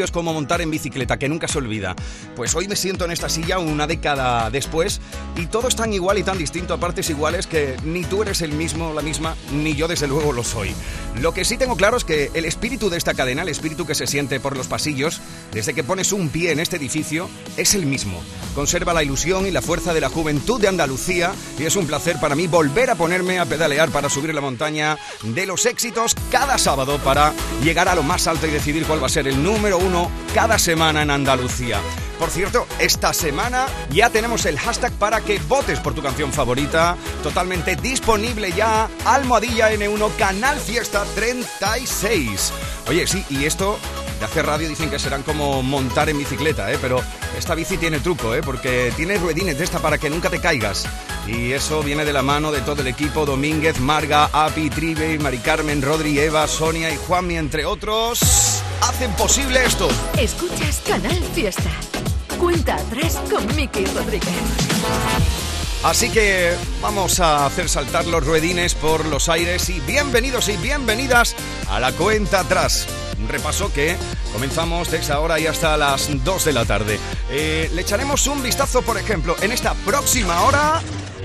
es como montar en bicicleta, que nunca se olvida. Pues hoy me siento en esta silla una década después y todo es tan igual y tan distinto a partes iguales que ni tú eres el mismo, la misma, ni yo desde luego lo soy. Lo que sí tengo claro es que el espíritu de esta cadena, el espíritu que se siente por los pasillos, desde que pones un pie en este edificio, es el mismo. Conserva la ilusión y la fuerza de la juventud de Andalucía y es un placer para mí volver a ponerme a pedalear para subir la montaña de los éxitos cada sábado para llegar a lo más alto y decidir cuál va a ser el número cada semana en Andalucía. Por cierto, esta semana ya tenemos el hashtag para que votes por tu canción favorita, totalmente disponible ya, Almohadilla N1 Canal Fiesta 36. Oye, sí, y esto de hacer radio dicen que serán como montar en bicicleta, ¿eh? pero esta bici tiene truco, ¿eh? porque tiene ruedines de esta para que nunca te caigas. Y eso viene de la mano de todo el equipo, Domínguez, Marga, Api, Tribe, Mari Carmen, Rodri, Eva, Sonia y Juanmi, entre otros, hacen posible esto. Escuchas Canal Fiesta. Cuenta atrás con Miki Rodríguez. Así que vamos a hacer saltar los ruedines por los aires y bienvenidos y bienvenidas a la cuenta atrás. Un repaso que comenzamos desde ahora y hasta las 2 de la tarde. Eh, le echaremos un vistazo, por ejemplo, en esta próxima hora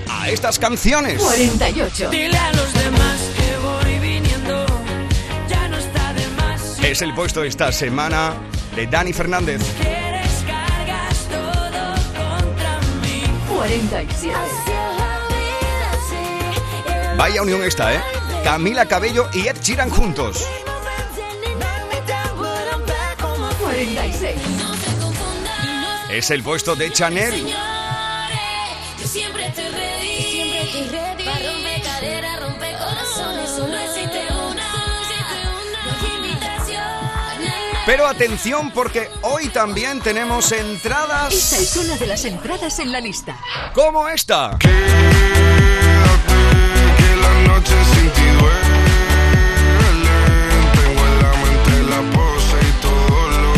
a estas canciones. 48. Dile a los demás que voy viniendo, ya no está de más. Es el puesto esta semana de Dani Fernández. Quieres cargas todo contra mí. 47. Vaya unión esta, ¿eh? Camila Cabello y Ed Sheeran juntos. 46. Es el puesto de Chanel. Yo siempre estoy ready. Siempre estoy ready. Para romper cadera, romper corazones. Solo existe una. No hay invitación. Pero atención porque hoy también tenemos Esta entradas es una de las entradas en la lista. como esta. que la noche sin ti duele.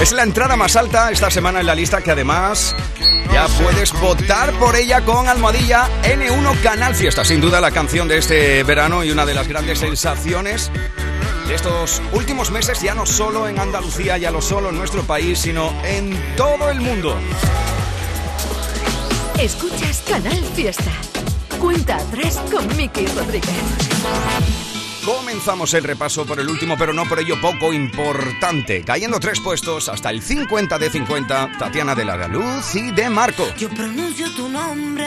Es la entrada más alta esta semana en la lista que además ya puedes votar por ella con Almohadilla N1 Canal Fiesta. Sin duda la canción de este verano y una de las grandes sensaciones de estos últimos meses, ya no solo en Andalucía, ya no solo en nuestro país, sino en todo el mundo. Escuchas Canal Fiesta. Cuenta atrás con Miki Rodríguez. Comenzamos el repaso por el último, pero no por ello poco importante. Cayendo tres puestos hasta el 50 de 50, Tatiana de la Luz y de Marco. Yo pronuncio tu nombre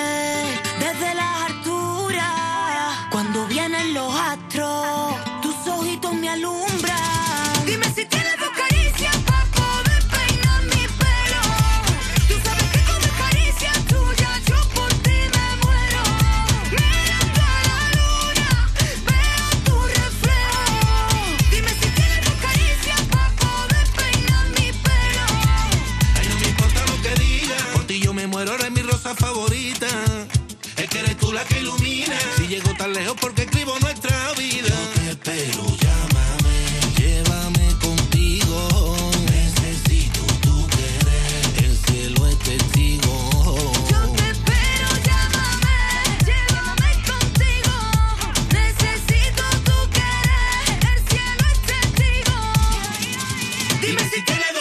desde las alturas. Cuando vienen los astros, tus ojitos me alumbran. Dime si tienes Tiene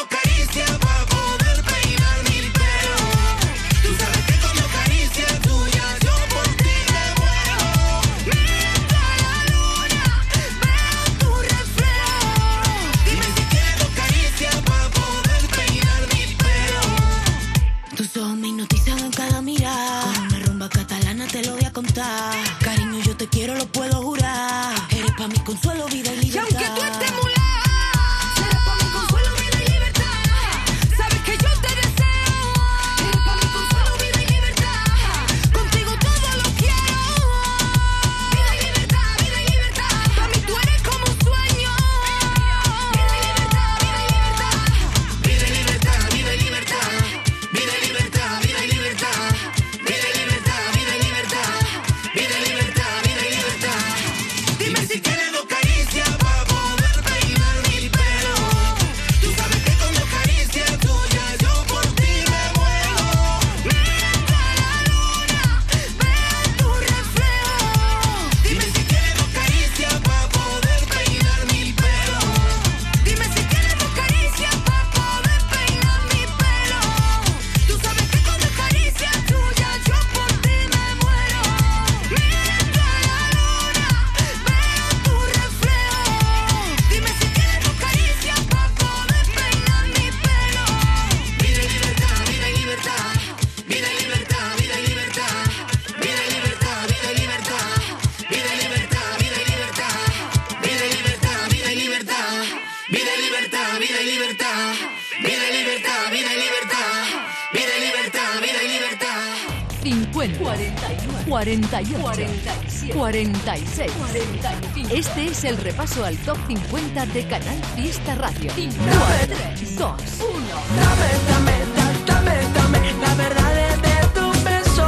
48, 47, 46, 45. Este es el repaso al top 50 de Canal Fiesta Radio. 4, 3, 2, 1. Dame, dame, da- dame, dame la verdad de tu beso.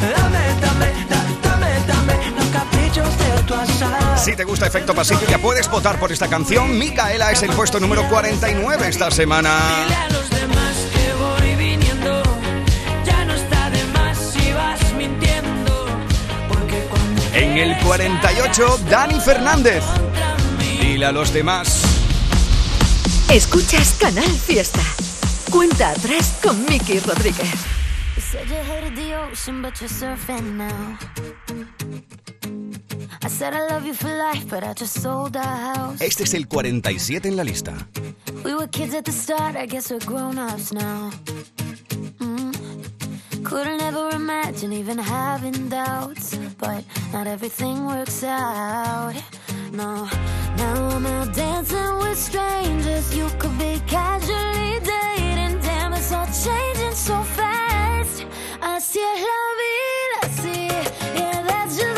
Dame, dame, da- dame, dame los caprichos de tu azar. Si te gusta Efecto Pasillo, ya puedes votar por esta canción. Micaela es el puesto número 49 esta semana. En el 48, Dani Fernández. Dile a los demás. Escuchas Canal Fiesta. Cuenta atrás con Miki Rodríguez. You said you hated the ocean, but you're surfing now. I said I love you for life, but I just sold our house. Este es el 47 en la lista. We were kids at the start, I guess we're grown ups now. Couldn't ever imagine even having doubts, but not everything works out. No, now I'm out dancing with strangers. You could be casually dating, damn, it's all changing so fast. Así es love, vida, así, yeah, that's just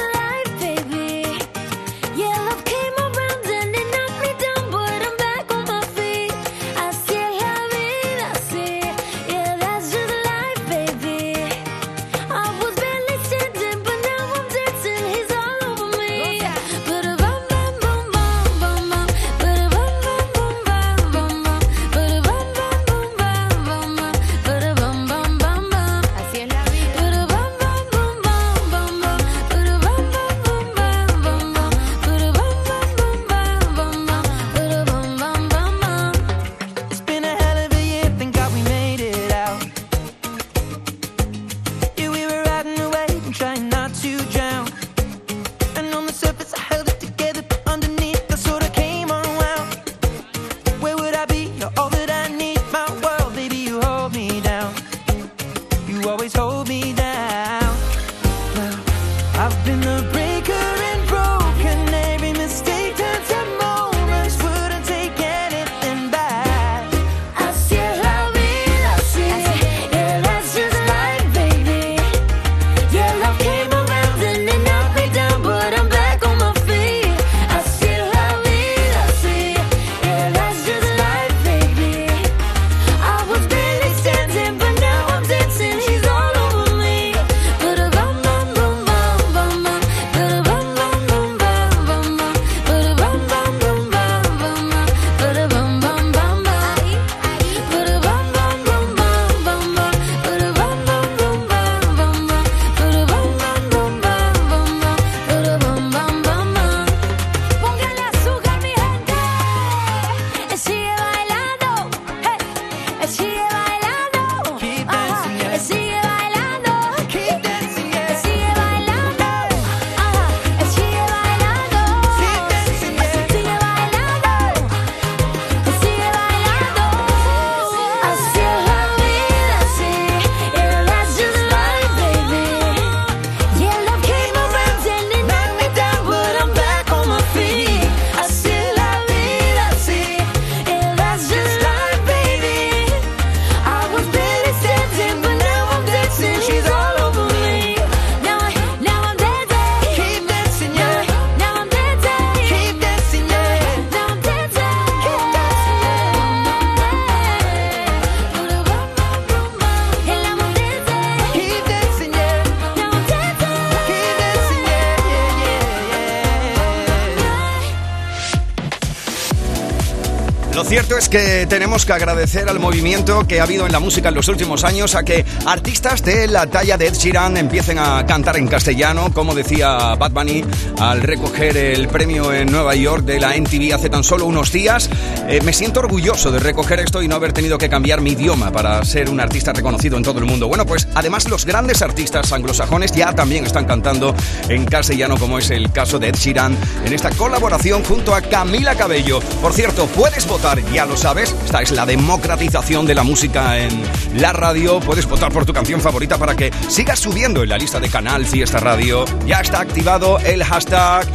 es que tenemos que agradecer al movimiento que ha habido en la música en los últimos años a que artistas de la talla de Ed Sheeran empiecen a cantar en castellano, como decía Bad Bunny al recoger el premio en Nueva York de la MTV hace tan solo unos días. Eh, me siento orgulloso de recoger esto y no haber tenido que cambiar mi idioma para ser un artista reconocido en todo el mundo. Bueno, pues además los grandes artistas anglosajones ya también están cantando en castellano, como es el caso de Ed Sheeran, en esta colaboración junto a Camila Cabello. Por cierto, puedes votar, ya lo sabes, esta es la democratización de la música en la radio. Puedes votar por tu canción favorita para que sigas subiendo en la lista de Canal Fiesta Radio. Ya está activado el hashtag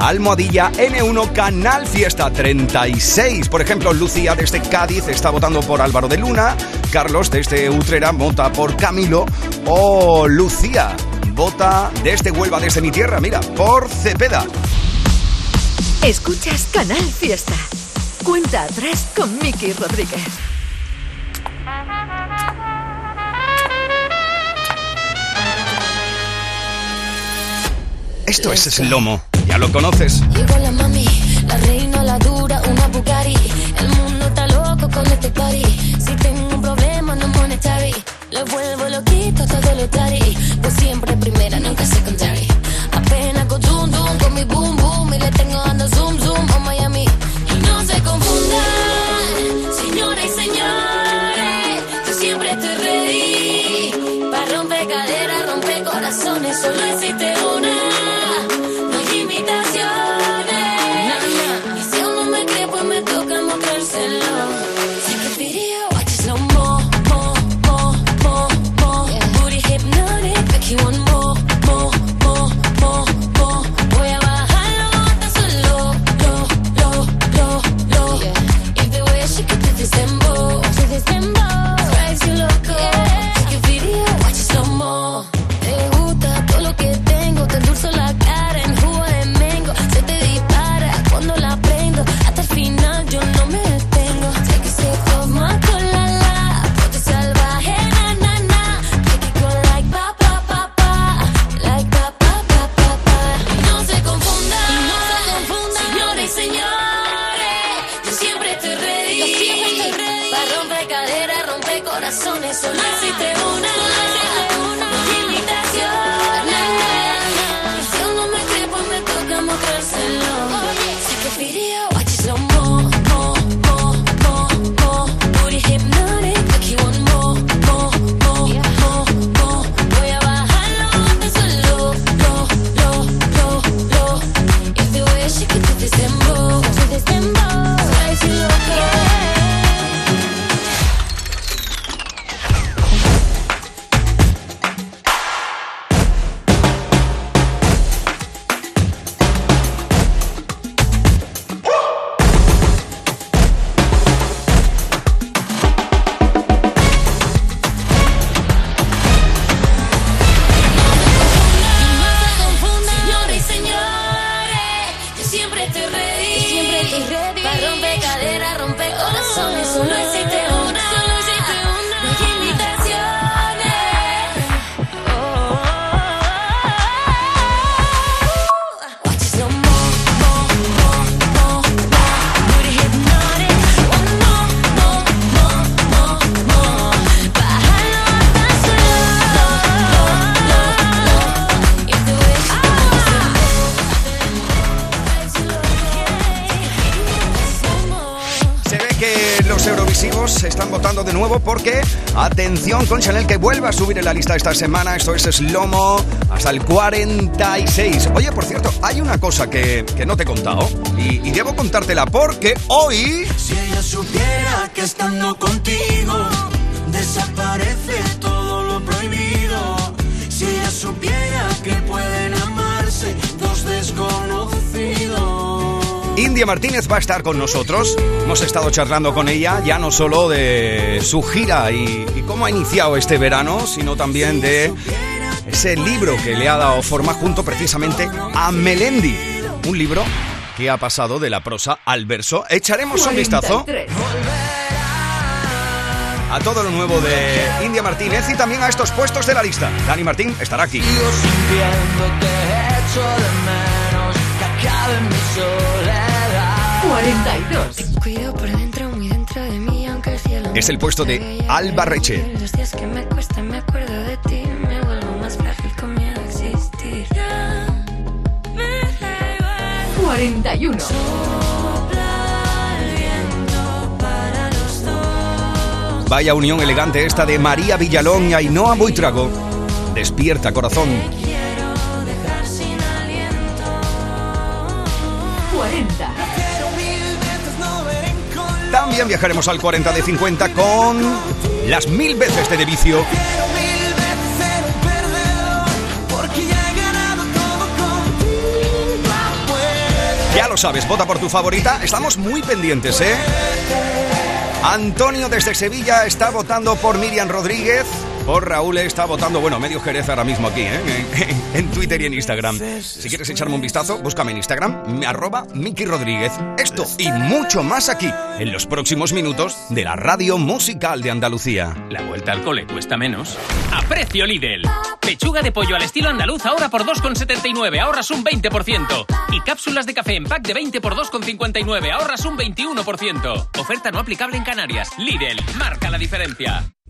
almohadilla N1 Canal Fiesta 36. Por ejemplo, Lucía desde Cádiz está votando por Álvaro de Luna, Carlos desde Utrera vota por Camilo o Lucía vota desde Huelva, desde mi tierra, mira, por Cepeda. Escuchas Canal Fiesta. Cuenta atrás con Miki Rodríguez. Esto es Slomo, ya lo conoces. Llegó la mami, la reina, la dura, una Bugatti. El mundo está loco con este party. Si tengo un problema no monetary, le vuelvo loquito todo lo tari. Pues siempre primera, nunca secondary. Atención con Chanel que vuelve a subir en la lista esta semana, esto es Slomo, hasta el 46. Oye, por cierto, hay una cosa que, que no te he contado y, y debo contártela porque hoy... Si ella supiera que estando contigo desaparece todo India Martínez va a estar con nosotros. Hemos estado charlando con ella ya no solo de su gira y, cómo ha iniciado este verano, sino también de ese libro que le ha dado forma junto precisamente a Melendi. Un libro que ha pasado de la prosa al verso. Echaremos un vistazo 43. a todo lo nuevo de India Martínez y también a estos puestos de la lista. Dani Martín estará aquí. 42. Cuido por dentro, muy dentro de mí, aunque el cielo Es el puesto de Alba Reche. Los días que me cuesta, me acuerdo de ti, me vuelvo más frágil con miedo a existir. Ya me da igual. 41. Sopla el viento para los dos. Vaya unión elegante esta de María Villalón y Ainhoa Buitrago. Despierta, corazón. También viajaremos al 40 de 50 con las mil veces de De Vicio. Mil veces ser un perdedor, porque ya he ganado todo contigo. Ya lo sabes, vota por tu favorita. Estamos muy pendientes, ¿eh? Antonio desde Sevilla está votando por Miriam Rodríguez. Por Raúl está votando, bueno, medio Jerez ahora mismo aquí, ¿eh? en, en Twitter y en Instagram. Si quieres echarme un vistazo, búscame en Instagram, me arroba Miki Rodríguez. Esto y mucho más aquí, en los próximos minutos de la radio musical de Andalucía. La vuelta al cole cuesta menos. A precio Lidl. Pechuga de pollo al estilo andaluz ahora por 2,79, ahorras un 20%. Y cápsulas de café en pack de 20 por 2,59, ahorras un 21%. Oferta no aplicable en Canarias. Lidl, marca la diferencia.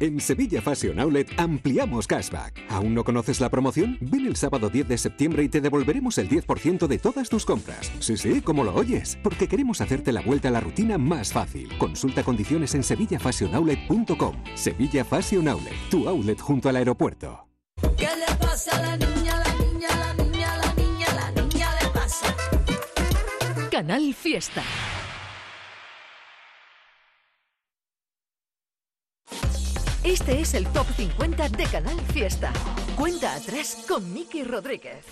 En Sevilla Fashion Outlet ampliamos cashback. ¿Aún no conoces la promoción? Ven el sábado 10 de septiembre y te devolveremos el 10% de todas tus compras. Sí, sí, como lo oyes, porque queremos hacerte la vuelta a la rutina más fácil. Consulta condiciones en sevillafashionoutlet.com. Sevilla Fashion Outlet, tu outlet junto al aeropuerto. ¿Qué le pasa a la niña, la niña, la niña, la niña, la niña le pasa? Canal Fiesta. Este es el Top 50 de Canal Fiesta. Cuenta atrás con Miki Rodríguez.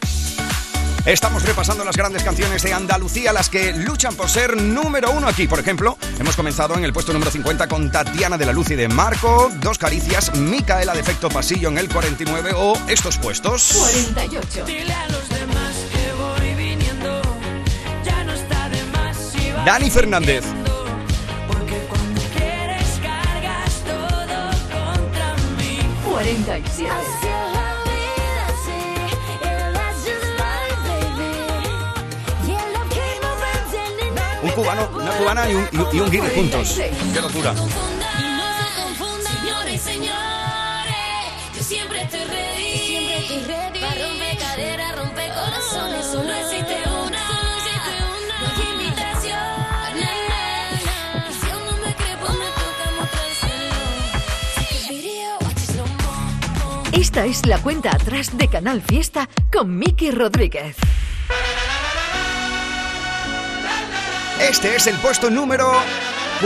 Estamos repasando las grandes canciones de Andalucía, las que luchan por ser número uno aquí. Por ejemplo, hemos comenzado en el puesto número 50 con Tatiana de la Luz y de Marco, Dos Caricias, Micaela de Efecto Pasillo en el 49 o estos puestos. 48. Dile a los demás que voy viniendo. Ya no está de más si va Dani Fernández. 47. Un cubano, una cubana y un, y, y un guiri juntos. Qué locura. Esta es la cuenta atrás de Canal Fiesta con Miki Rodríguez. Este es el puesto número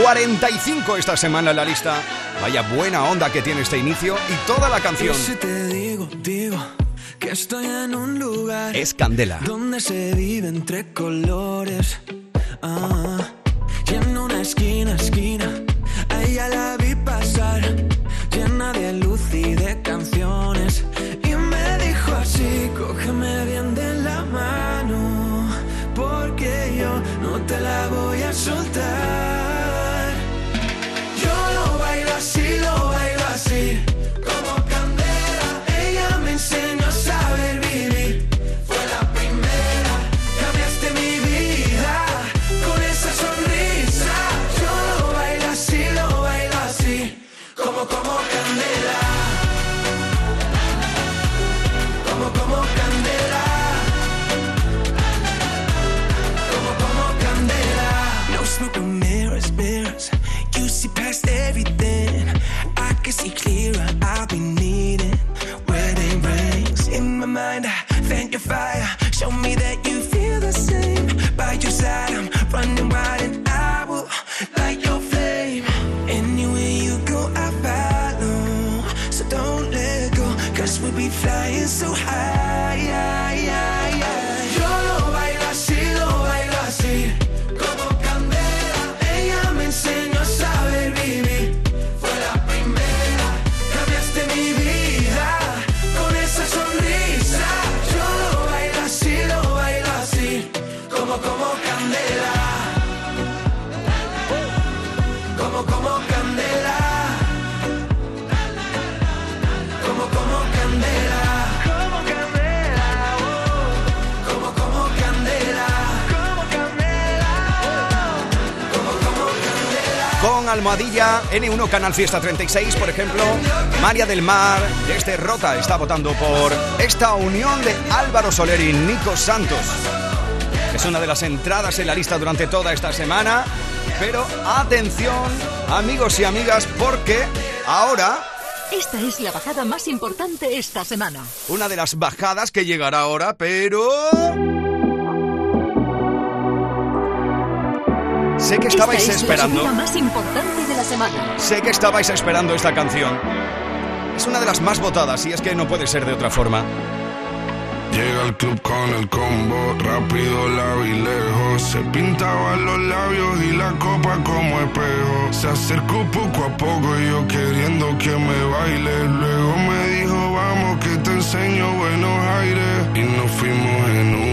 45 esta semana en la lista. Vaya buena onda que tiene este inicio y toda la canción. Si te digo, digo que estoy en un lugar Es Candela. donde se vive entre colores. Ah, y en una esquina, esquina, a ella la vi pasar, llena de luz almohadilla N1 Canal Fiesta 36, por ejemplo. María del Mar, desde Rota, está votando por esta unión de Álvaro Soler y Nico Santos. Es una de las entradas en la lista durante toda esta semana. Pero atención, amigos y amigas, porque ahora Esta es la bajada más importante esta semana. una de las bajadas que llegará ahora, pero... Sé que estabais Esta es esperando. la más importante de la semana. Sé que estabais esperando esta canción. Es una de las más votadas y es que no puede ser de otra forma. Llega al club con el combo, rápido la vi lejos. Se pintaban los labios y la copa como espejo. Se acercó poco a poco y yo queriendo que me baile. Luego me dijo, vamos que te enseño buenos aires. Y nos fuimos en una,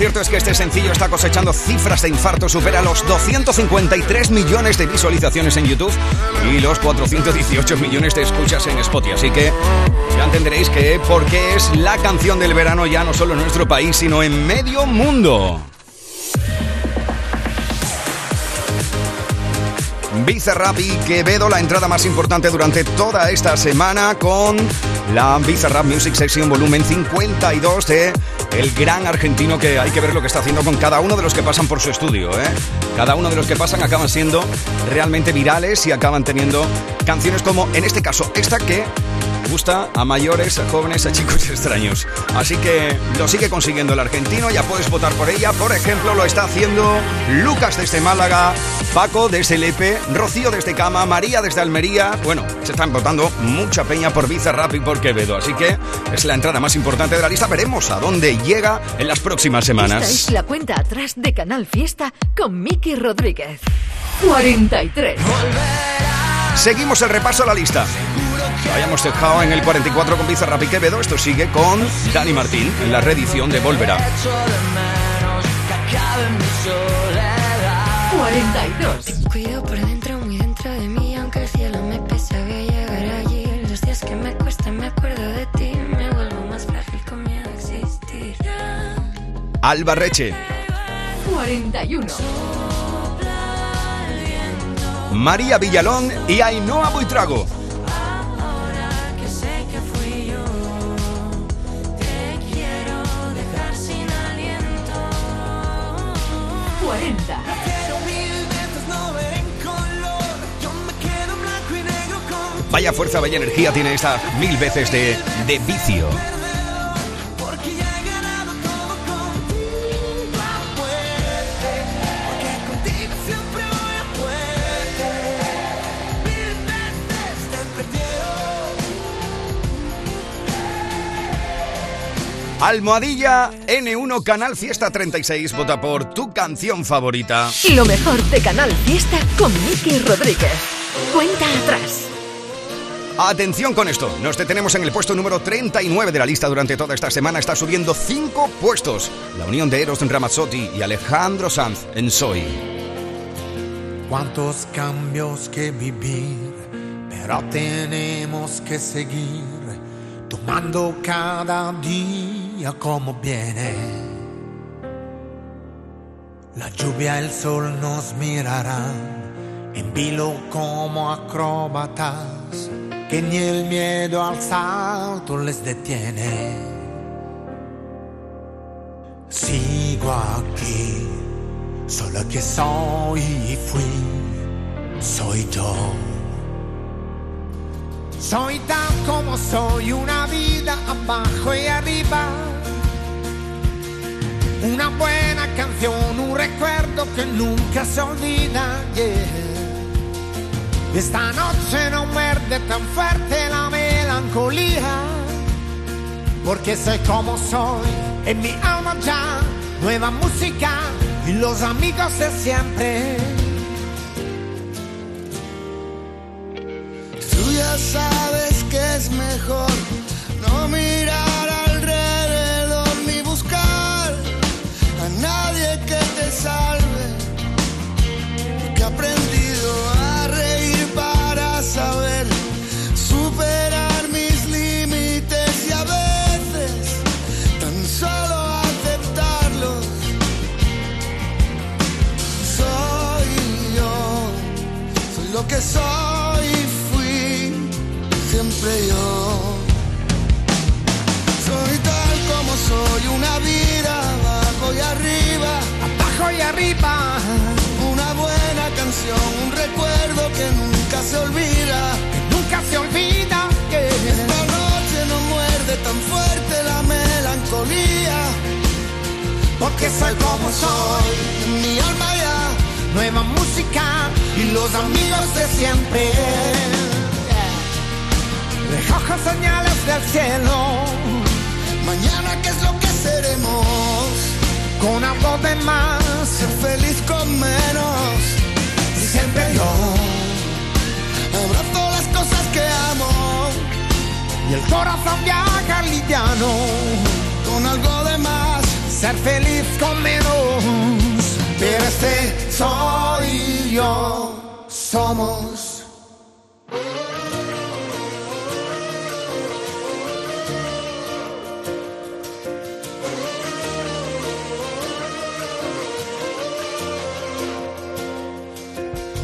cierto es que este sencillo está cosechando cifras de infarto, supera los 253 millones de visualizaciones en YouTube y los 418 millones de escuchas en Spotify. Así que ya entenderéis que porque es la canción del verano ya no solo en nuestro país, sino en medio mundo. Bizarrap y Quevedo, la entrada más importante durante toda esta semana con la Bizarrap Music Section volumen 52 de el gran argentino que hay que ver lo que está haciendo con cada uno de los que pasan por su estudio. ¿eh? Cada uno de los que pasan acaban siendo realmente virales y acaban teniendo canciones como, en este caso, esta que gusta a mayores, a jóvenes, a chicos extraños. Así que lo sigue consiguiendo el argentino, ya puedes votar por ella. Por ejemplo, lo está haciendo Lucas desde Málaga, Paco desde Lepe, Rocío desde Cama, María desde Almería. Bueno, se están votando mucha peña por Bizarrap y por Quevedo. Así que es la entrada más importante de la lista. Veremos a dónde llega en las próximas Esta semanas. es la cuenta atrás de Canal Fiesta con Miki Rodríguez. 43. Seguimos el repaso a la lista. Lo habíamos dejado en el 44 con Bizarrap y Quevedo. Esto sigue con Dani Martín en la reedición de Volverá. 42. Cuido por dentro, muy dentro de mí, aunque el cielo me pese, voy a llegar allí. Los días que me cuesta, me acuerdo de ti, me vuelvo más frágil con miedo a existir. Alba Reche. 41. María Villalón y Ainhoa Buitrago. Vaya fuerza, vaya energía tiene esta mil veces de, de vicio. Almohadilla N1 Canal Fiesta 36 vota por tu canción favorita. Y lo mejor de Canal Fiesta con Miki Rodríguez. Cuenta atrás. Atención con esto, nos detenemos en el puesto número 39 de la lista durante toda esta semana. Está subiendo 5 puestos. La unión de Eros Ramazzotti y Alejandro Sanz en Soy. Cuántos cambios que vivir, pero tenemos que seguir tomando cada día como viene. La lluvia, el sol nos mirarán en vilo como acróbatas, que ni el miedo al salto les detiene. Sigo aquí, solo que soy y fui, soy yo. Soy tal como soy, una vida abajo y arriba. Una buena canción, un recuerdo que nunca se olvida. Esta noche no muerde tan fuerte la melancolía, porque soy como soy, en mi alma ya, nueva música y los amigos de siempre. Tú ya sabes que es mejor no mirar alrededor ni buscar a nadie que te salve. Porque soy como soy, mi alma ya. nueva música y los amigos de siempre. Recojo señales del cielo, Mañana qué es lo que seremos, con algo de más, ser feliz con menos. y siempre yo. Abrazo las cosas que amo, Y el corazón viaja liviano, con algo de más. Ser feliz con menos. Pero este soy yo, somos.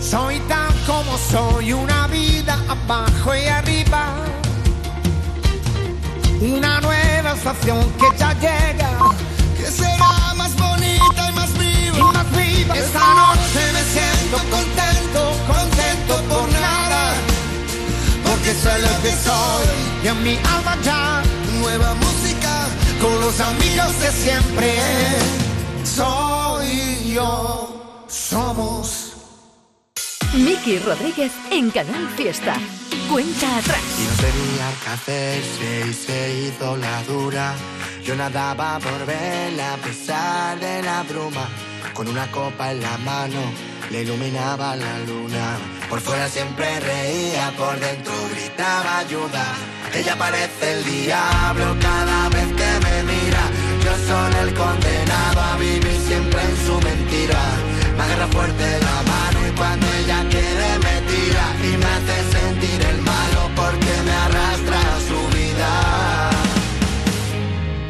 Soy tan como soy, una vida abajo y arriba. Una nueva estación que ya llega. Por nada. Porque soy lo que soy y en mi alma ya. Nueva música, Con los amigos de siempre. Soy yo, somos. Miki Rodríguez en Canal Fiesta. Cuenta atrás. Y no tenía que hacerse y se hizo la dura. Yo nadaba por verla a pesar de la bruma. Con una copa en la mano le iluminaba la luna. Por fuera siempre reía, por dentro gritaba ayuda. Ella parece el diablo cada vez que me mira. Yo soy el condenado a vivir siempre en su mentira. Me agarra fuerte la mano y cuando ella quiere me tira y me hace sentir el malo porque me arrastra a su vida.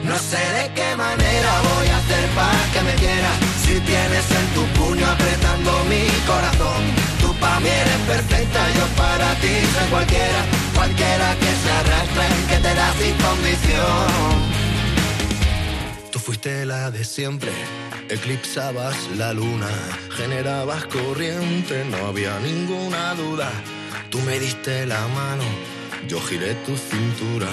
No sé de qué manera voy a hacer para que me quiera tienes en tu puño apretando mi corazón. Tú para mí eres perfecta, yo para ti soy cualquiera, cualquiera que se arrastre, que te da sin condición. Tú fuiste la de siempre. Eclipsabas la luna, generabas corriente, no había ninguna duda. Tú me diste la mano, yo giré tu cintura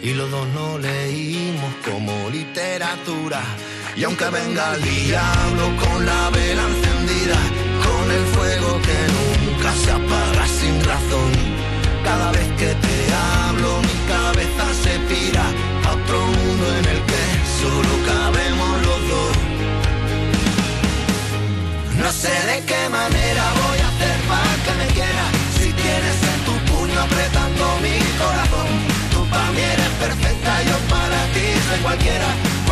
y los dos no leímos como literatura y aunque venga el diablo con la vela encendida, con el fuego que nunca se apaga sin razón, cada vez que te hablo mi cabeza se pira a otro mundo en el que solo cabemos los dos. No sé de qué manera voy a hacer para que me quieras si tienes en tu puño apretando mi corazón. Tú para mí eres perfecta, yo para ti soy cualquiera,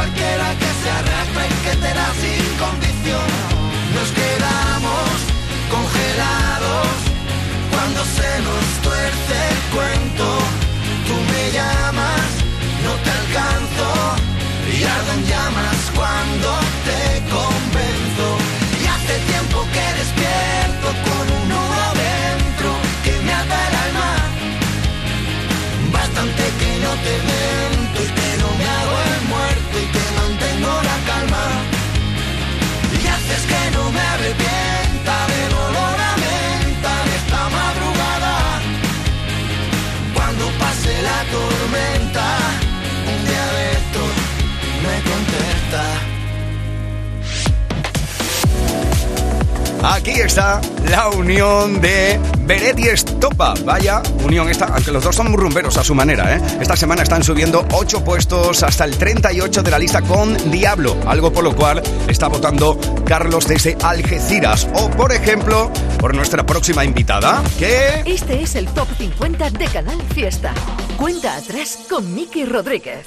cualquiera que se arrastre y que te da sin condición. Aquí está la unión de Beret y Estopa. Vaya unión esta, aunque los dos son rumberos a su manera, ¿eh? Esta semana están subiendo 8 puestos hasta el 38 de la lista con Diablo, algo por lo cual está votando Carlos desde Algeciras. O, por ejemplo, por nuestra próxima invitada, que... Este es el Top 50 de Canal Fiesta. Cuenta atrás con Miki Rodríguez.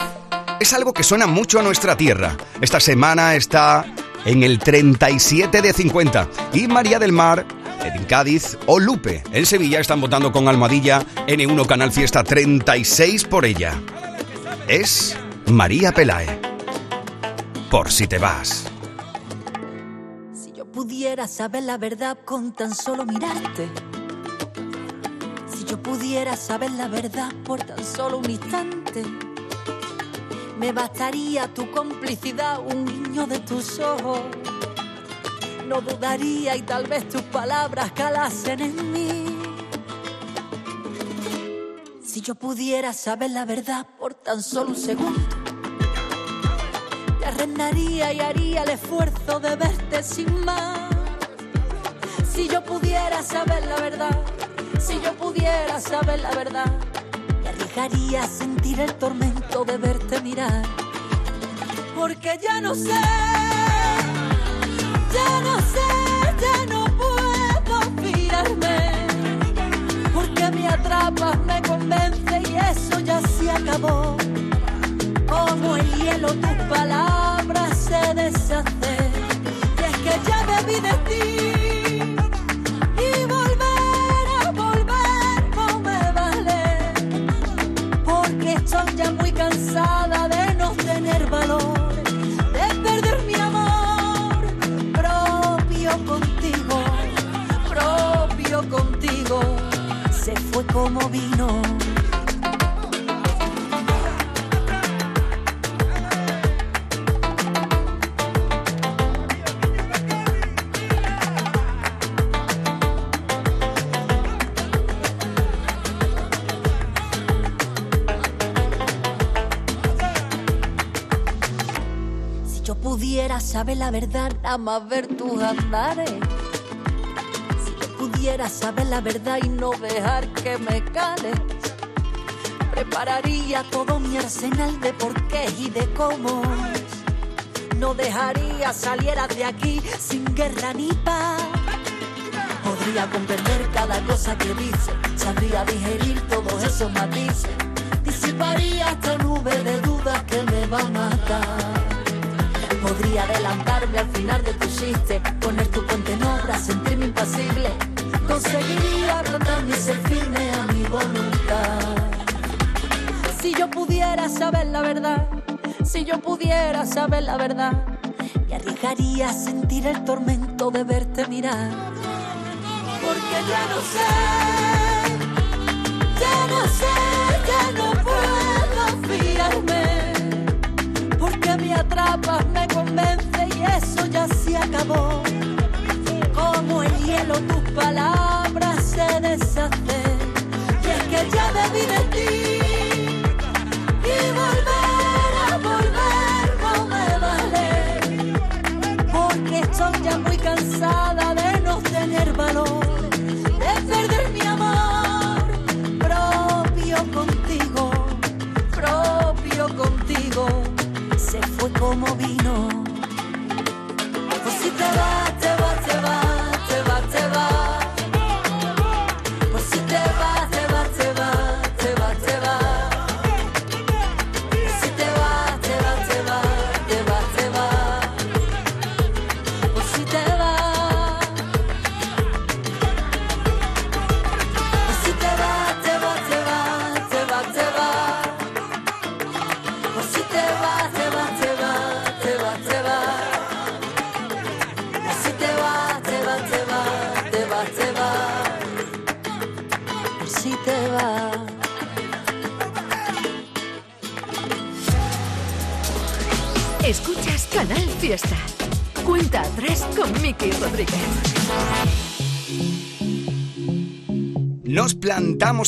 Es algo que suena mucho a nuestra tierra. Esta semana está en el 37 de 50. Y María del Mar, en Cádiz o Lupe, en Sevilla, están votando con Almohadilla N1 Canal Fiesta 36 por ella. Es María Pelae. Por si te vas. Si yo pudiera saber la verdad con tan solo mirarte. Si yo pudiera saber la verdad por tan solo un instante. Me bastaría tu complicidad, un guiño de tus ojos. No dudaría y tal vez tus palabras calasen en mí. Si yo pudiera saber la verdad por tan solo un segundo. Te arrendaría y haría el esfuerzo de verte sin más. Si yo pudiera saber la verdad, si yo pudiera saber la verdad, me arriesgaría a sentir el tormento de verte mirar. Porque ya no sé, ya no sé, ya no puedo fiarme. Porque me atrapas, me convence y eso ya se acabó. Como el hielo tus palabras se deshacen. Y es que ya vi de como. Si yo pudiera saber la verdad, nada más ver tus andares. Saber la verdad y no dejar que me cales. Prepararía todo mi arsenal de porqués y de cómo. No dejaría salieras de aquí sin guerra ni paz. Podría comprender cada cosa que dice, sabría digerir todos esos matices. Disiparía esta nube de dudas que me va a matar. Podría adelantarme al final de tu chiste, poner seguiría y ser firme a mi voluntad. Si yo pudiera saber la verdad, si yo pudiera saber la verdad, me arriesgaría a sentir el tormento de verte mirar. Porque ya no sé, ya no sé, ya no puedo fiarme. Porque me atrapas, me convence y eso ya se acabó. Como el hielo tus palabras se deshace. Y es que ya debí de ti y volver a volver no me vale. Porque estoy ya muy cansada de no tener valor, de perder mi amor propio contigo, propio contigo. Se fue como vino. Pues te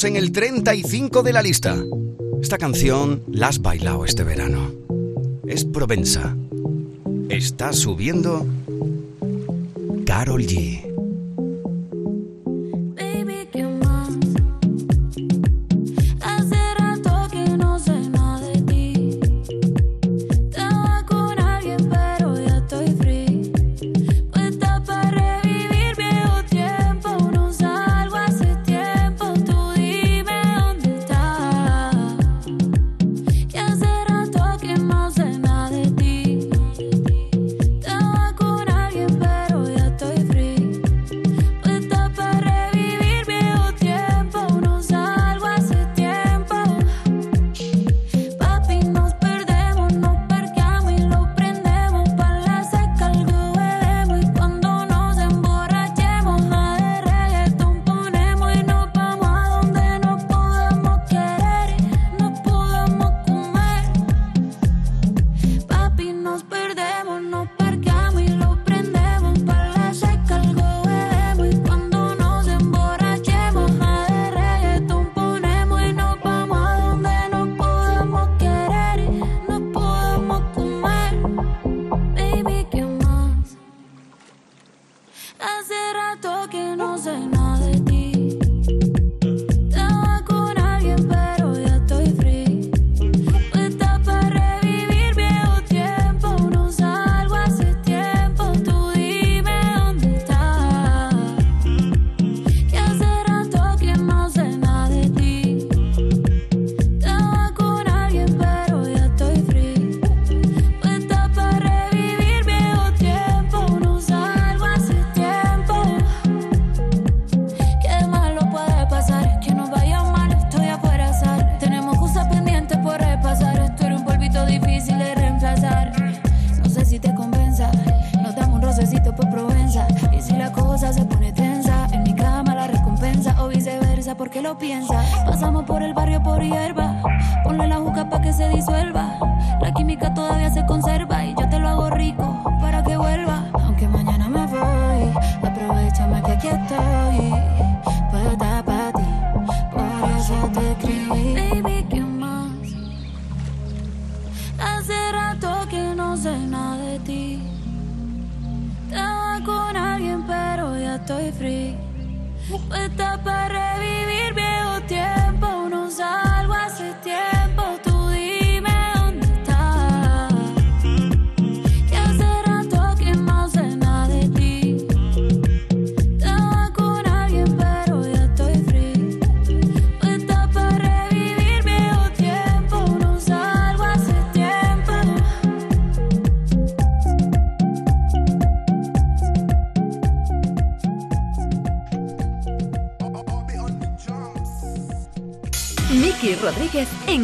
en el 35 de la lista. Esta canción la has bailado este verano. Es Provenza. Está subiendo Carol G.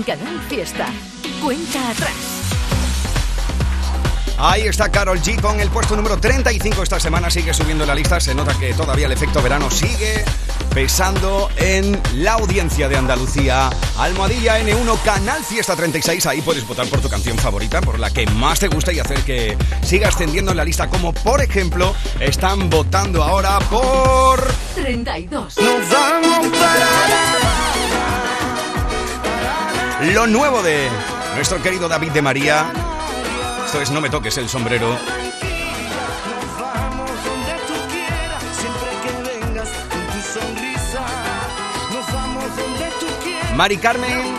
Canal Fiesta. Cuenta atrás. Ahí está Carol G con el puesto número 35 esta semana, sigue subiendo la lista, se nota que todavía el efecto verano sigue pesando en la audiencia de Andalucía. Almohadilla N1, Canal Fiesta 36. Ahí puedes votar por tu canción favorita, por la que más te gusta y hacer que siga ascendiendo en la lista. Como por ejemplo, están votando ahora por. 32. Lo nuevo de nuestro querido David de María. Esto es No me toques el sombrero. Mari Carmen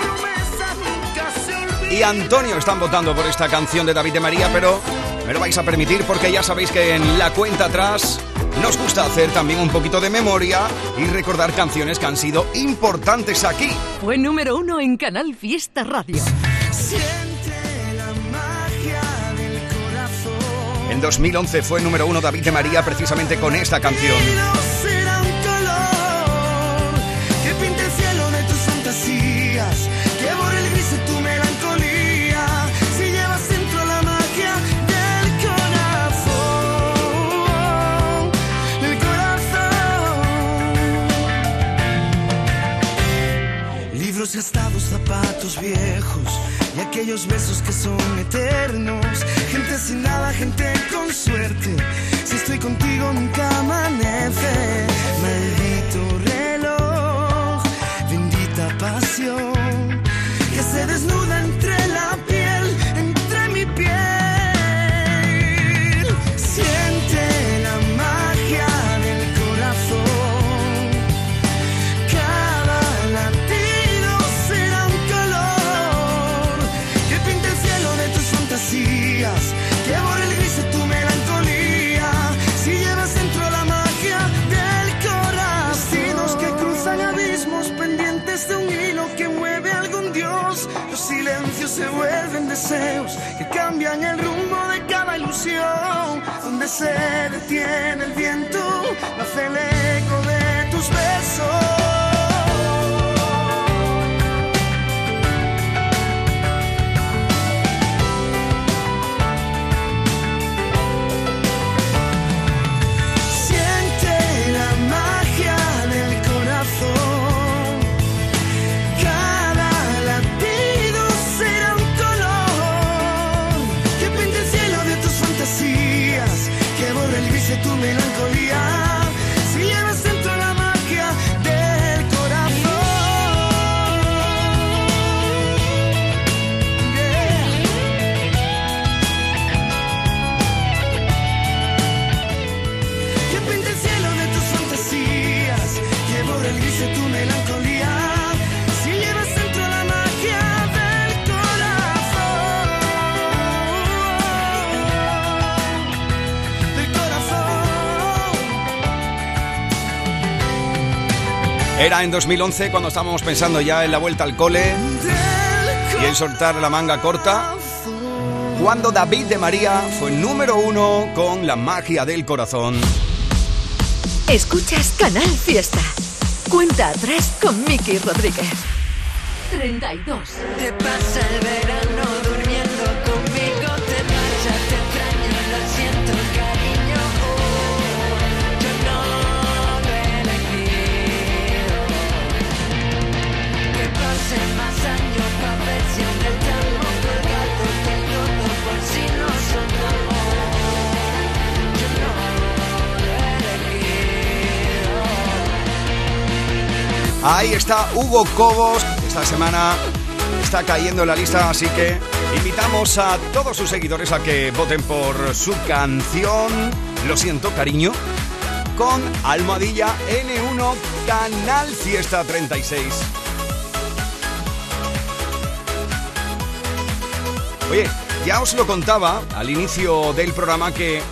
y Antonio están votando por esta canción de David de María, pero me lo vais a permitir porque ya sabéis que en la cuenta atrás nos gusta hacer también un poquito de memoria y recordar canciones que han sido importantes aquí. Fue número uno en Canal Fiesta Radio. Siente la magia del corazón. En 2011 fue número uno David de María precisamente con esta canción. Libros gastados, zapatos viejos y aquellos besos que son eternos. Gente sin nada, gente con suerte. Si estoy contigo nunca amanece. Maldito reloj, bendita pasión Donde se detiene el viento, nace el eco Era en 2011 cuando estábamos pensando ya en la vuelta al cole y en soltar la manga corta. Cuando David de María fue número uno con la magia del corazón. Escuchas Canal Fiesta. Cuenta atrás con Miki Rodríguez. 32. Te pasa el verano Ahí está Hugo Cobos. Esta semana está cayendo en la lista, así que invitamos a todos sus seguidores a que voten por su canción Lo siento, cariño, con Almohadilla N1 Canal Fiesta 36. Oye, ya os lo contaba al inicio del programa que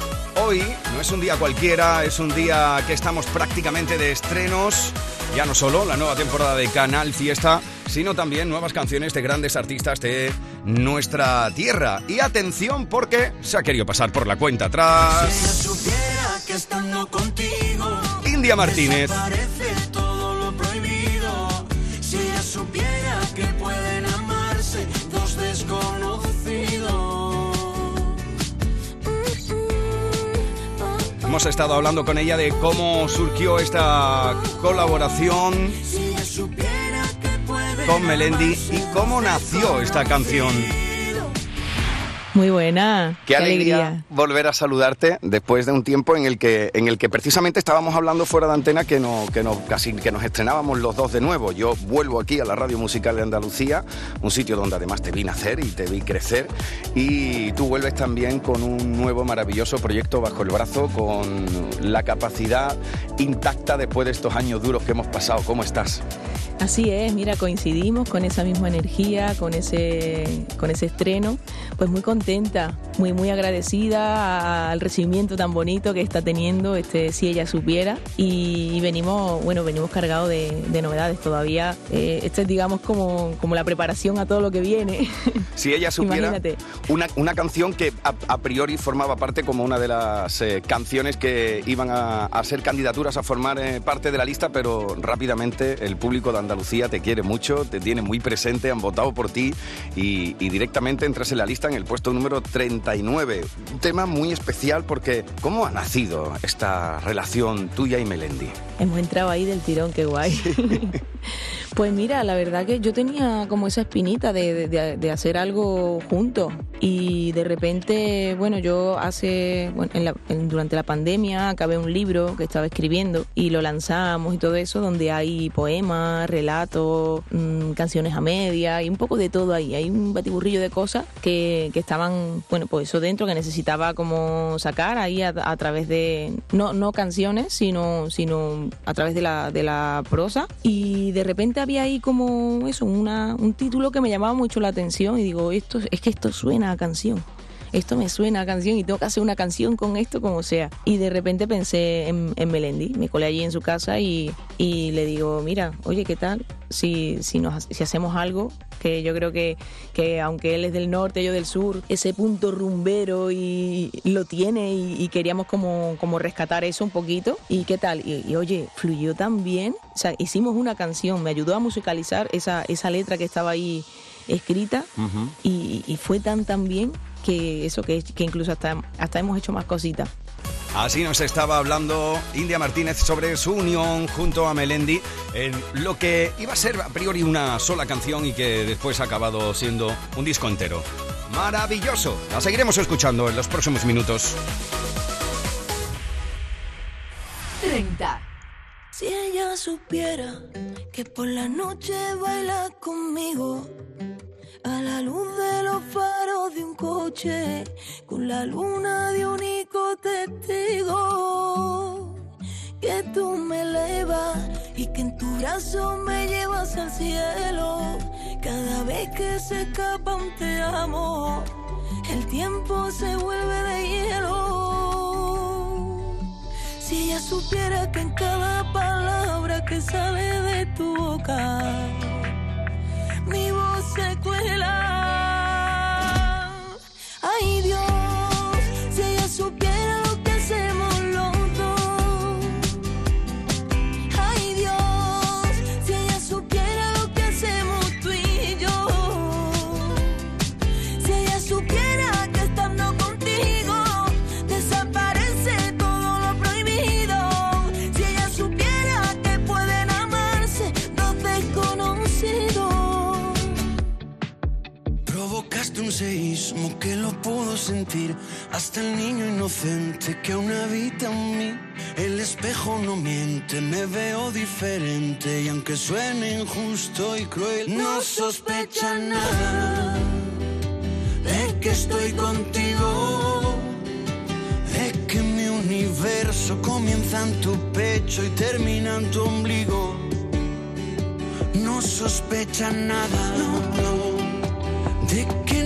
hoy no es un día cualquiera, es un día que estamos prácticamente de estrenos. Ya no solo la nueva temporada de Canal Fiesta, sino también nuevas canciones de grandes artistas de nuestra tierra. Y atención porque se ha querido pasar por la cuenta atrás. Si India Martínez. Hemos estado hablando con ella de cómo surgió esta colaboración con Melendi y cómo nació esta canción. Muy buena. Qué, alegría, volver a saludarte después de un tiempo en el que en el que precisamente estábamos hablando fuera de antena que no que no casi que nos estrenábamos los dos de nuevo. Yo vuelvo aquí a la Radio Musical de Andalucía, un sitio donde además te vi nacer y te vi crecer y tú vuelves también con un nuevo maravilloso proyecto bajo el brazo con la capacidad intacta después de estos años duros que hemos pasado. ¿Cómo estás? Así es, mira, coincidimos con esa misma energía, con ese, con ese estreno, pues muy contenta, muy, muy agradecida al recibimiento tan bonito que está teniendo este Si ella supiera y, venimos, bueno, venimos cargados de, novedades todavía. Eh, esto es digamos como, como la preparación a todo lo que viene. Si ella supiera una, una, canción que a, priori formaba parte como una de las eh, canciones que iban a, ser candidaturas a formar eh, parte de la lista, pero rápidamente el público de Andalucía te quiere mucho, te tiene muy presente, han votado por ti y, directamente entras en la lista en el puesto número 39. Un tema muy especial porque ¿cómo ha nacido esta relación tuya y Melendi? Hemos entrado ahí del tirón, qué guay. Pues mira, la verdad que yo tenía como esa espinita de, hacer algo juntos y de repente, bueno, yo hace, bueno, durante la pandemia acabé un libro que estaba escribiendo y lo lanzamos y todo eso, donde hay poemas, relatos, mm, canciones a media y un poco de todo ahí. Hay un batiburrillo de cosas que, estaban, bueno, pues eso dentro que necesitaba como sacar ahí a, través de, no, no canciones, sino, sino a través de la, de la prosa y de repente había ahí como eso, una, un título que me llamaba mucho la atención y digo, esto es que esto suena a canción. Esto me suena a canción y tengo que hacer una canción con esto como sea. Y de repente pensé en, Melendi, me colé allí en su casa y, y le digo, mira, oye, ¿qué tal? Si, si, nos, si hacemos algo que yo creo que, que, aunque él es del norte, yo del sur, ese punto rumbero y, lo tiene y, queríamos como, como rescatar eso un poquito. ¿Y qué tal? Y, oye, fluyó tan bien. O sea, hicimos una canción, me ayudó a musicalizar esa, esa letra que estaba ahí escrita y, fue tan tan bien que eso que, que incluso hasta, hasta hemos hecho más cositas. Así nos estaba hablando India Martínez sobre su unión junto a Melendi en lo que iba a ser a priori una sola canción y que después ha acabado siendo un disco entero. Maravilloso. La seguiremos escuchando en los próximos minutos. 30. Si ella supiera que por la noche baila conmigo a la luz de los faros de un coche, con la luna de único testigo. Que tú me elevas y que en tu brazo me llevas al cielo. Cada vez que se escapa un te amo, el tiempo se vuelve de hielo. Si ella supiera que en cada palabra que sale de tu boca, mi voz se pudo sentir hasta el niño inocente que aún habita en mí. El espejo no miente, me veo diferente y aunque suene injusto y cruel, no sospecha nada de que estoy contigo, de que mi universo comienza en tu pecho y termina en tu ombligo. No sospecha nada, de que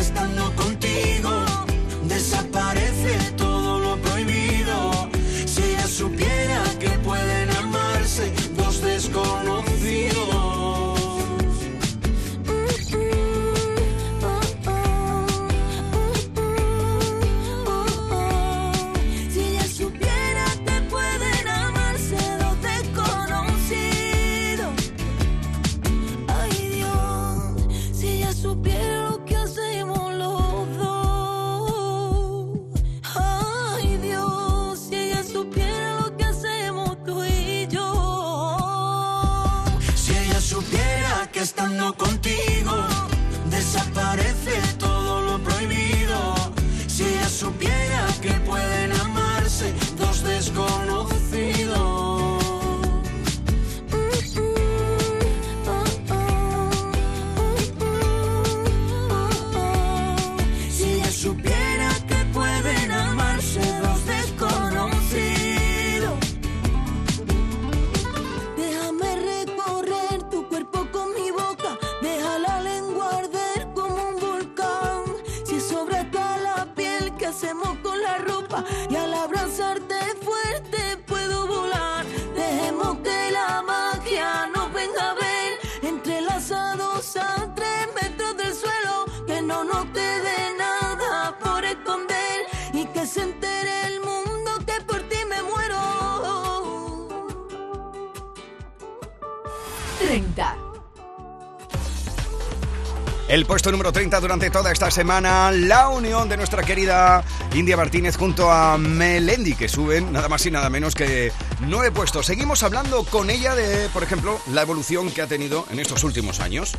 puesto número 30 durante toda esta semana, la unión de nuestra querida India Martínez junto a Melendi, que suben nada más y nada menos que nueve puestos. Seguimos hablando con ella de, por ejemplo, la evolución que ha tenido en estos últimos años.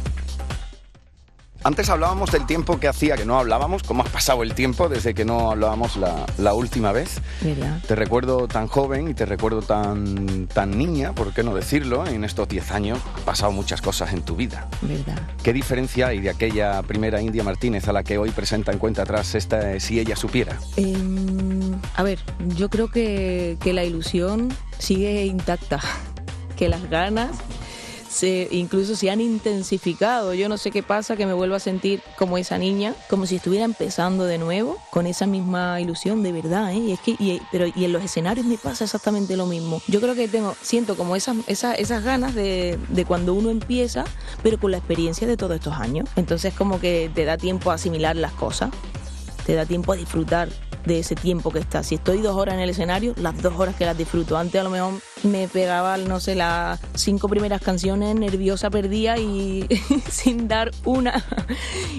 Antes hablábamos del tiempo que hacía que no hablábamos, cómo ha pasado el tiempo desde que no hablábamos la, la última vez. Mira. Te recuerdo tan joven y te recuerdo tan, tan niña, ¿por qué no decirlo? En estos 10 años han pasado muchas cosas en tu vida. ¿Verdad? ¿Qué diferencia hay de aquella primera India Martínez a la que hoy presenta en cuenta atrás esta Si ella supiera? Em, a ver, yo creo que, que la ilusión sigue intacta, que las ganas incluso se han intensificado. Yo no sé qué pasa, que me vuelvo a sentir como esa niña, como si estuviera empezando de nuevo, con esa misma ilusión de verdad. ¿eh? Y es que, pero, y en los escenarios me pasa exactamente lo mismo. Yo creo que tengo, siento como esas, esas, esas ganas de, de cuando uno empieza, pero con la experiencia de todos estos años. Entonces como que te da tiempo a asimilar las cosas, te da tiempo a disfrutar de ese tiempo que está. Si estoy dos horas en el escenario, las dos horas que las disfruto. Antes a lo mejor me pegaba, no sé, las cinco primeras canciones, nerviosa, perdía y sin dar una.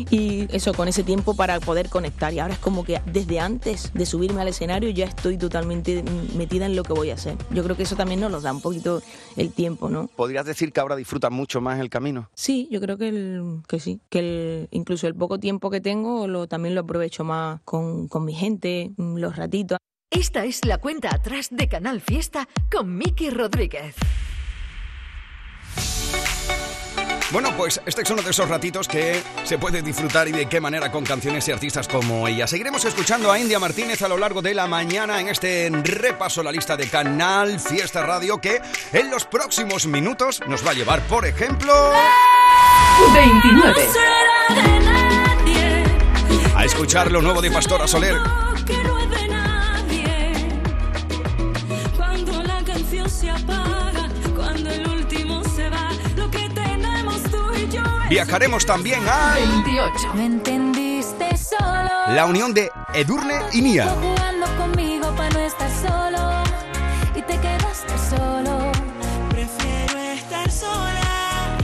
Y eso, con ese tiempo para poder conectar. Y ahora es como que desde antes de subirme al escenario ya estoy totalmente metida en lo que voy a hacer. Yo creo que eso también nos lo da un poquito el tiempo, ¿no? ¿Podrías decir que ahora disfrutas mucho más el camino? Sí, yo creo que, el, que sí, que el, incluso el poco tiempo que tengo lo, también lo aprovecho más con, con mi gente, los ratitos. Esta es la cuenta atrás de Canal Fiesta con Miki Rodríguez. Bueno, pues este es uno de esos ratitos que se puede disfrutar y de qué manera con canciones y artistas como ella. Seguiremos escuchando a India Martínez a lo largo de la mañana en este repaso a la lista de Canal Fiesta Radio que en los próximos minutos nos va a llevar, por ejemplo... 29. A escuchar lo nuevo de Pastora Soler. Viajaremos también a 28. Me entendiste solo. la unión de Edurne y Nia. Jugando conmigo para no estar solo. Y te quedaste solo. Prefiero estar sola,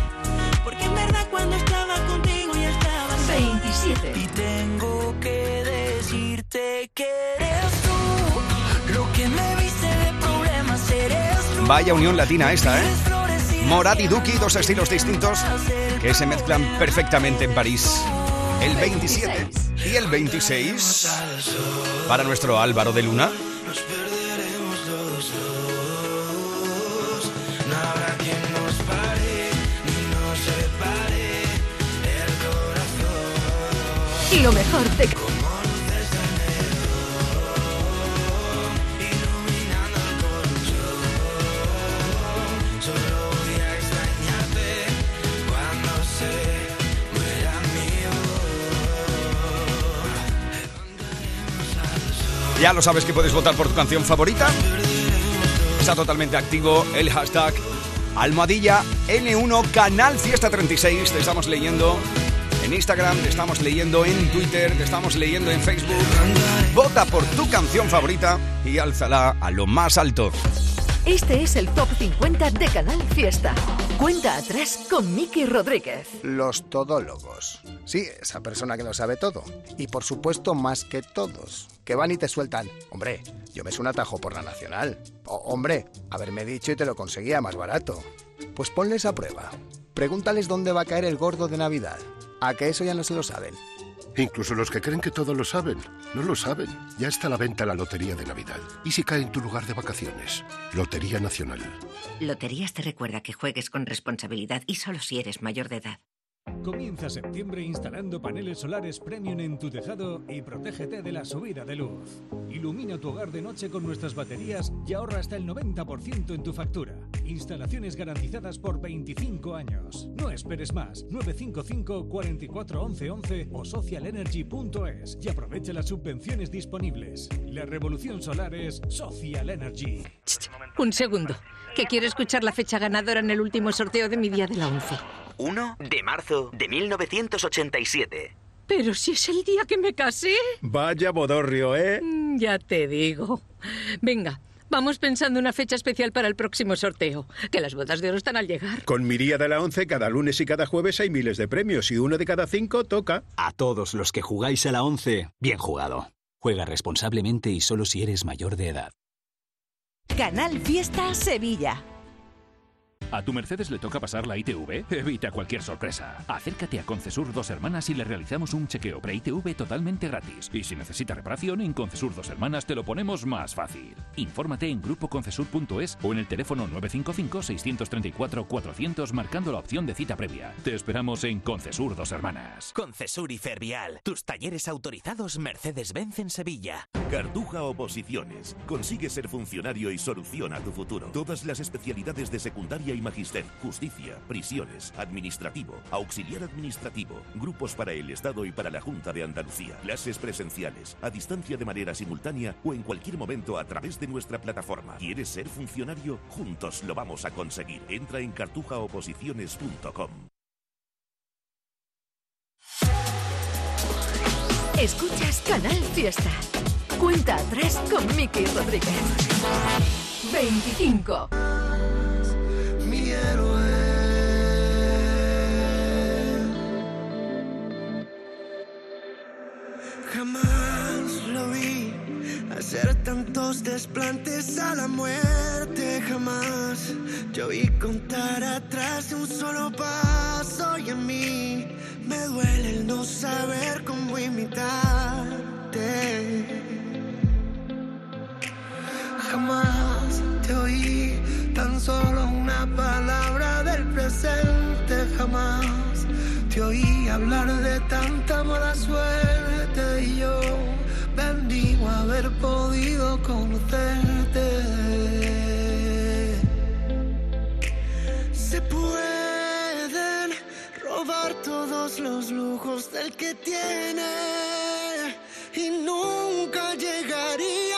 porque en verdad cuando estaba contigo ya estaba sola. 27. Y tengo que decirte que eres tú, lo que me viste de problemas eres tú. Vaya unión latina esta, ¿eh? Flores y Duki, dos estilos distintos que se mezclan perfectamente en París. El 27 y el 26 para nuestro Álvaro de Luna. Y lo mejor de Ya lo sabes que puedes votar por tu canción favorita. Está totalmente activo el hashtag almohadilla N1 Canal Fiesta 36. Te estamos leyendo en Instagram, te estamos leyendo en Twitter, te estamos leyendo en Facebook. Vota por tu canción favorita y álzala a lo más alto. Este es el Top 50 de Canal Fiesta. Cuenta atrás con Miki Rodríguez. Los todólogos. Sí, esa persona que lo sabe todo. Y por supuesto, más que todos. Que van y te sueltan. Hombre, yo me sé un atajo por la nacional. O, hombre, haberme dicho y te lo conseguía más barato. Pues ponles a prueba. Pregúntales dónde va a caer el gordo de Navidad. A que eso ya no se lo saben. Incluso los que creen que todo lo saben, no lo saben. Ya está a la venta la Lotería de Navidad. ¿Y si cae en tu lugar de vacaciones? Lotería Nacional. Loterías te recuerda que juegues con responsabilidad y solo si eres mayor de edad. Comienza septiembre instalando paneles solares premium en tu tejado y protégete de la subida de luz. Ilumina tu hogar de noche con nuestras baterías y ahorra hasta el 90% en tu factura. Instalaciones garantizadas por 25 años. No esperes más. 955 44 11 11 o socialenergy.es y aprovecha las subvenciones disponibles. La revolución solar es Social Energy. Un segundo, que quiero escuchar la fecha ganadora en el último sorteo de mi día de la 11. 1 de marzo de 1987. Pero si es el día que me casé. Vaya bodorrio, ¿eh? Mm, Ya te digo. Venga, Vamos pensando una fecha especial para el próximo sorteo. Que las bodas de oro están al llegar. Con Miría de la 11, cada lunes y cada jueves hay miles de premios y uno de cada cinco toca. A todos los que jugáis a la 11, bien jugado. Juega responsablemente y solo si eres mayor de edad. Canal Fiesta Sevilla. ¿A tu Mercedes le toca pasar la ITV? Evita cualquier sorpresa. Acércate a Concesur Dos Hermanas y le realizamos un chequeo pre-ITV totalmente gratis. Y si necesita reparación, en Concesur Dos Hermanas te lo ponemos más fácil. Infórmate en grupoconcesur.es o en el teléfono 955-634-400 marcando la opción de cita previa. Te esperamos en Concesur Dos Hermanas. Concesur y Fervial, tus talleres autorizados Mercedes-Benz en Sevilla. Cartuja Oposiciones. Consigue ser funcionario y soluciona tu futuro. Todas las especialidades de secundaria y magister, justicia, prisiones, administrativo, auxiliar administrativo, grupos para el Estado y para la Junta de Andalucía, clases presenciales, a distancia de manera simultánea o en cualquier momento a través de nuestra plataforma. ¿Quieres ser funcionario? Juntos lo vamos a conseguir. Entra en cartujaoposiciones.com. Escuchas Canal Fiesta. Cuenta atrás con Miki Rodríguez. 25. Jamás lo vi hacer tantos desplantes a la muerte. Jamás yo vi contar atrás de un solo paso y en mí me duele el no saber cómo imitarte. Jamás te oí tan solo una palabra del presente. Jamás oí hablar de tanta mala suerte y yo bendigo haber podido conocerte. Se pueden robar todos los lujos del que tiene y nunca llegaría